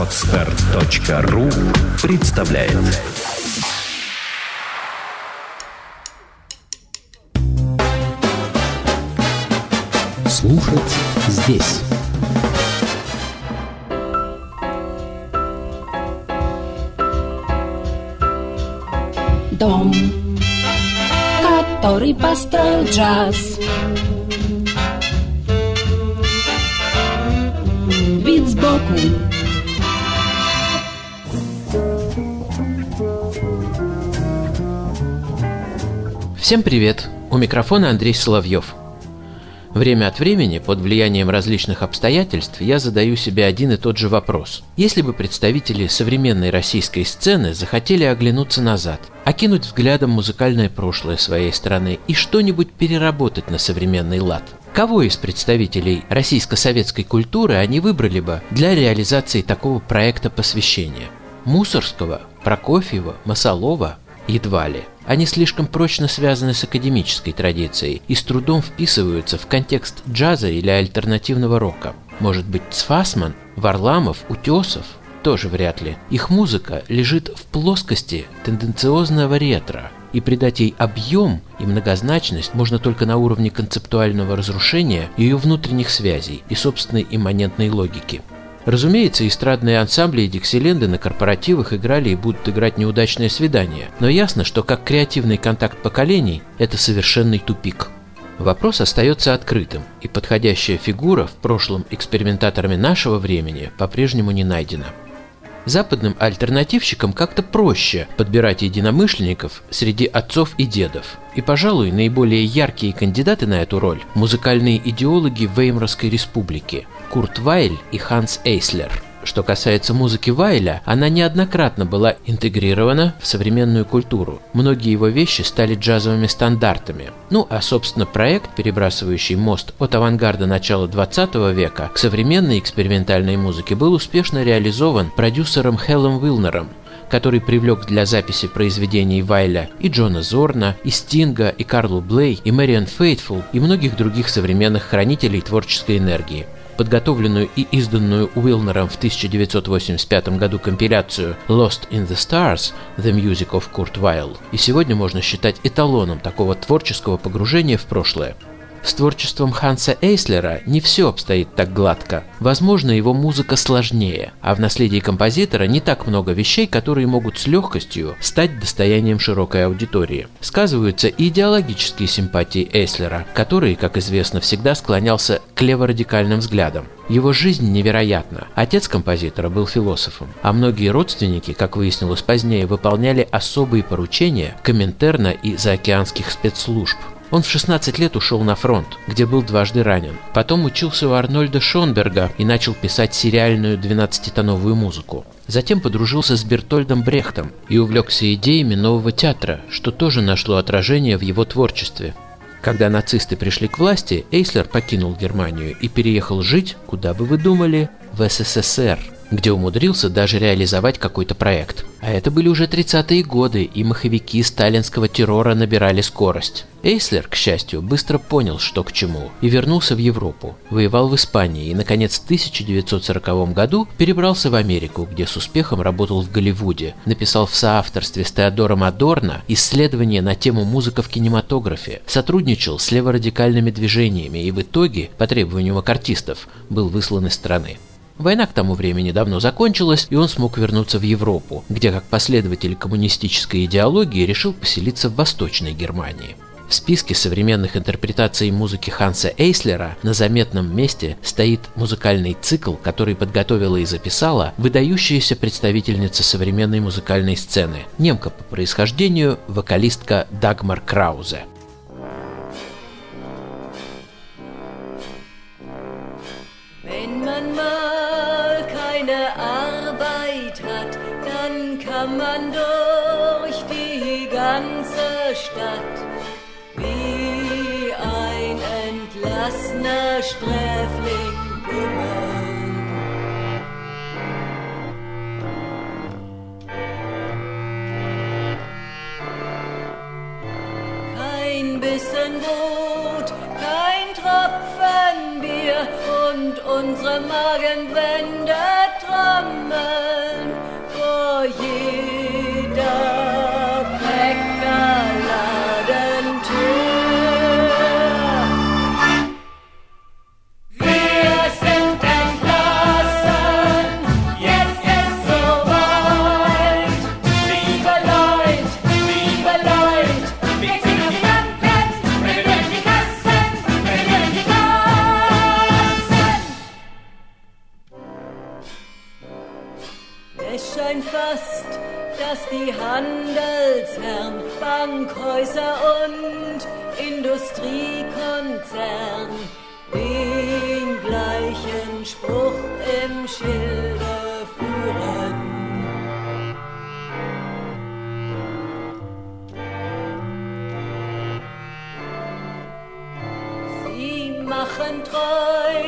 Отстар.ру представляет. Слушать здесь. Дом, который построил джаз. Вид сбоку Всем привет! У микрофона Андрей Соловьев. Время от времени, под влиянием различных обстоятельств, я задаю себе один и тот же вопрос. Если бы представители современной российской сцены захотели оглянуться назад, окинуть взглядом музыкальное прошлое своей страны и что-нибудь переработать на современный лад, Кого из представителей российско-советской культуры они выбрали бы для реализации такого проекта посвящения? Мусорского, Прокофьева, Масолова? Едва ли. Они слишком прочно связаны с академической традицией и с трудом вписываются в контекст джаза или альтернативного рока. Может быть, Цфасман, Варламов, Утесов? Тоже вряд ли. Их музыка лежит в плоскости тенденциозного ретро, и придать ей объем и многозначность можно только на уровне концептуального разрушения ее внутренних связей и собственной имманентной логики. Разумеется, эстрадные ансамбли и диксиленды на корпоративах играли и будут играть неудачное свидание, но ясно, что как креативный контакт поколений – это совершенный тупик. Вопрос остается открытым, и подходящая фигура в прошлом экспериментаторами нашего времени по-прежнему не найдена. Западным альтернативщикам как-то проще подбирать единомышленников среди отцов и дедов. И, пожалуй, наиболее яркие кандидаты на эту роль – музыкальные идеологи Веймарской республики – Курт Вайль и Ханс Эйслер – что касается музыки Вайля, она неоднократно была интегрирована в современную культуру. Многие его вещи стали джазовыми стандартами. Ну а, собственно, проект, перебрасывающий мост от авангарда начала 20 века к современной экспериментальной музыке, был успешно реализован продюсером Хеллом Уилнером, который привлек для записи произведений Вайля и Джона Зорна, и Стинга, и Карлу Блей, и Мэриан Фейтфул, и многих других современных хранителей творческой энергии подготовленную и изданную Уилнером в 1985 году компиляцию Lost in the Stars – The Music of Kurt Weill, и сегодня можно считать эталоном такого творческого погружения в прошлое. С творчеством Ханса Эйслера не все обстоит так гладко. Возможно, его музыка сложнее, а в наследии композитора не так много вещей, которые могут с легкостью стать достоянием широкой аудитории. Сказываются и идеологические симпатии Эйслера, который, как известно, всегда склонялся к леворадикальным взглядам. Его жизнь невероятна. Отец композитора был философом, а многие родственники, как выяснилось позднее, выполняли особые поручения Коминтерна и заокеанских спецслужб. Он в 16 лет ушел на фронт, где был дважды ранен. Потом учился у Арнольда Шонберга и начал писать сериальную 12-тоновую музыку. Затем подружился с Бертольдом Брехтом и увлекся идеями нового театра, что тоже нашло отражение в его творчестве. Когда нацисты пришли к власти, Эйслер покинул Германию и переехал жить, куда бы вы думали, в СССР – где умудрился даже реализовать какой-то проект. А это были уже 30-е годы, и маховики сталинского террора набирали скорость. Эйслер, к счастью, быстро понял, что к чему, и вернулся в Европу. Воевал в Испании и, наконец, в 1940 году перебрался в Америку, где с успехом работал в Голливуде. Написал в соавторстве с Теодором Адорно исследования на тему музыка в кинематографе, сотрудничал с леворадикальными движениями и в итоге, по требованию макартистов, был выслан из страны. Война к тому времени давно закончилась, и он смог вернуться в Европу, где как последователь коммунистической идеологии решил поселиться в Восточной Германии. В списке современных интерпретаций музыки Ханса Эйслера на заметном месте стоит музыкальный цикл, который подготовила и записала выдающаяся представительница современной музыкальной сцены, немка по происхождению, вокалистка Дагмар Краузе. Sträfling bummeln. Kein Bissen Brot, kein Tropfen Bier und unsere Magenwände trommeln Es scheint fast, dass die Handelsherren, Bankhäuser und Industriekonzern den gleichen Spruch im Schilde machen treu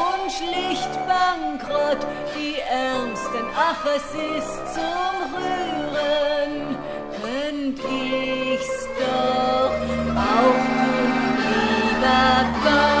und schlicht bankrott die Ärmsten. Ach, es ist zum Rühren. Könnt ich's doch auch tun, lieber Gott.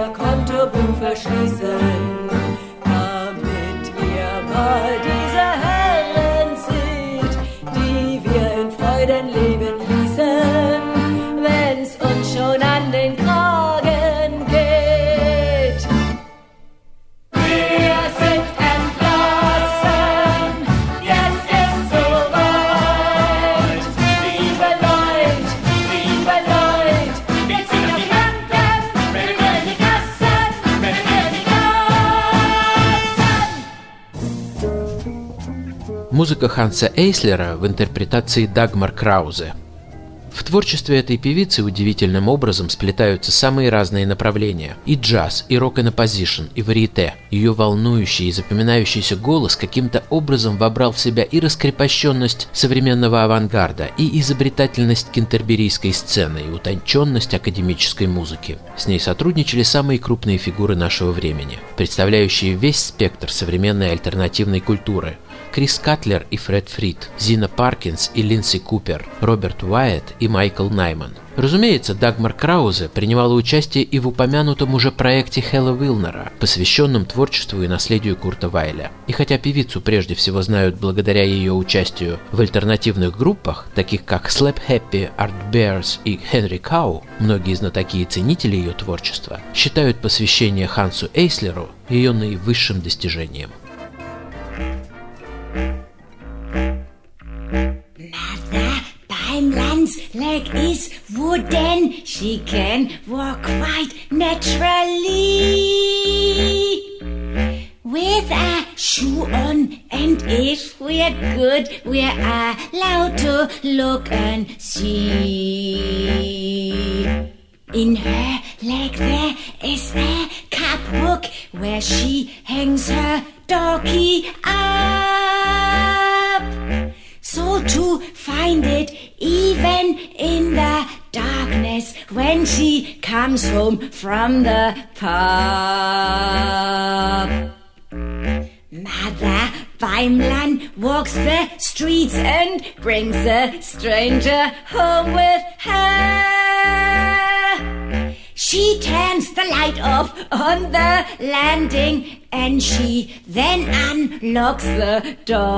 er konnte Buch verschließen. Музыка Ханса Эйслера в интерпретации Дагмар Краузе. В творчестве этой певицы удивительным образом сплетаются самые разные направления. И джаз, и Rock in Opposition, и варьете. Ее волнующий и запоминающийся голос каким-то образом вобрал в себя и раскрепощенность современного авангарда, и изобретательность кентерберийской сцены, и утонченность академической музыки. С ней сотрудничали самые крупные фигуры нашего времени, представляющие весь спектр современной альтернативной культуры – Крис Катлер и Фред Фрит, Зина Паркинс и Линдси Купер, Роберт Уайатт и Майкл Найман. Разумеется, Дагмар Краузе принимала участие и в упомянутом уже проекте Хэлла Вилнера, посвященном творчеству и наследию Курта Вайля. И хотя певицу прежде всего знают благодаря ее участию в альтернативных группах, таких как Slap Happy, Art Bears и Henry Cow, многие знатоки и ценители ее творчества считают посвящение Хансу Эйслеру ее наивысшим достижением. She can walk quite naturally. With a shoe on, and if we're good, we're allowed to look and see. In her leg there is a cup hook where she hangs her doggy up. So to find it even when she comes home from the pub. Mother Beimlan walks the streets and brings a stranger home with her. She turns the light off on the landing and she then unlocks the door.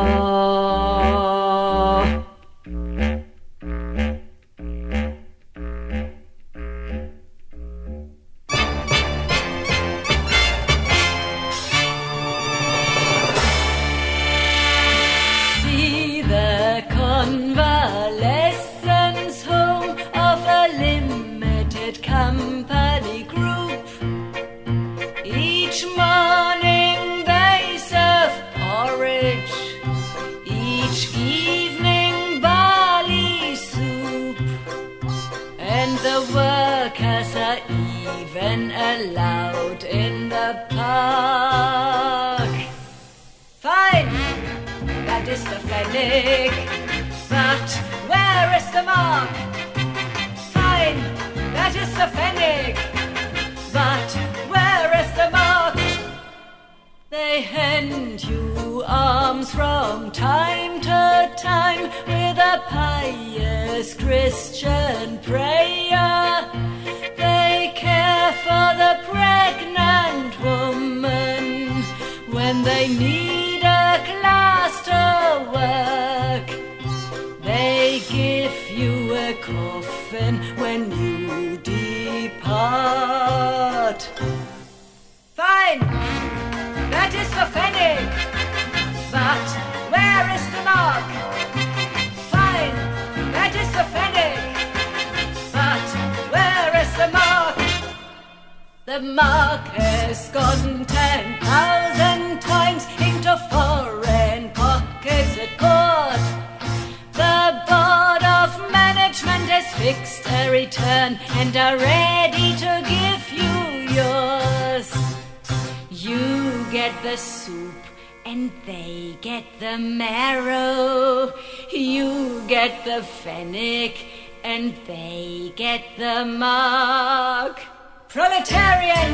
And the workers are even allowed in the park. Fine, that is the fennec, But where is the mark? Fine, that is the fennec. They hand you alms from time to time with a pious Christian prayer. They care for the pregnant woman when they need a class to work. They give you a coffin when you The mark has gone ten thousand times into foreign pockets at court. The board of management has fixed a return and are ready to give you yours. You get the soup and they get the marrow. You get the fennec and they get the mark. Proletarian!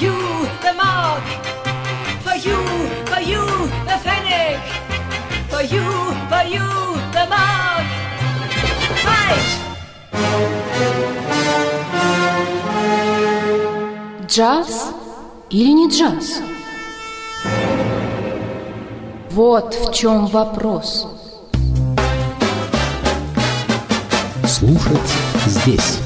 You, the mark. For you, for you, the fennec. For you, for you, the mark. Fight! Джаз или не джаз? Вот в чем вопрос. Слушать здесь.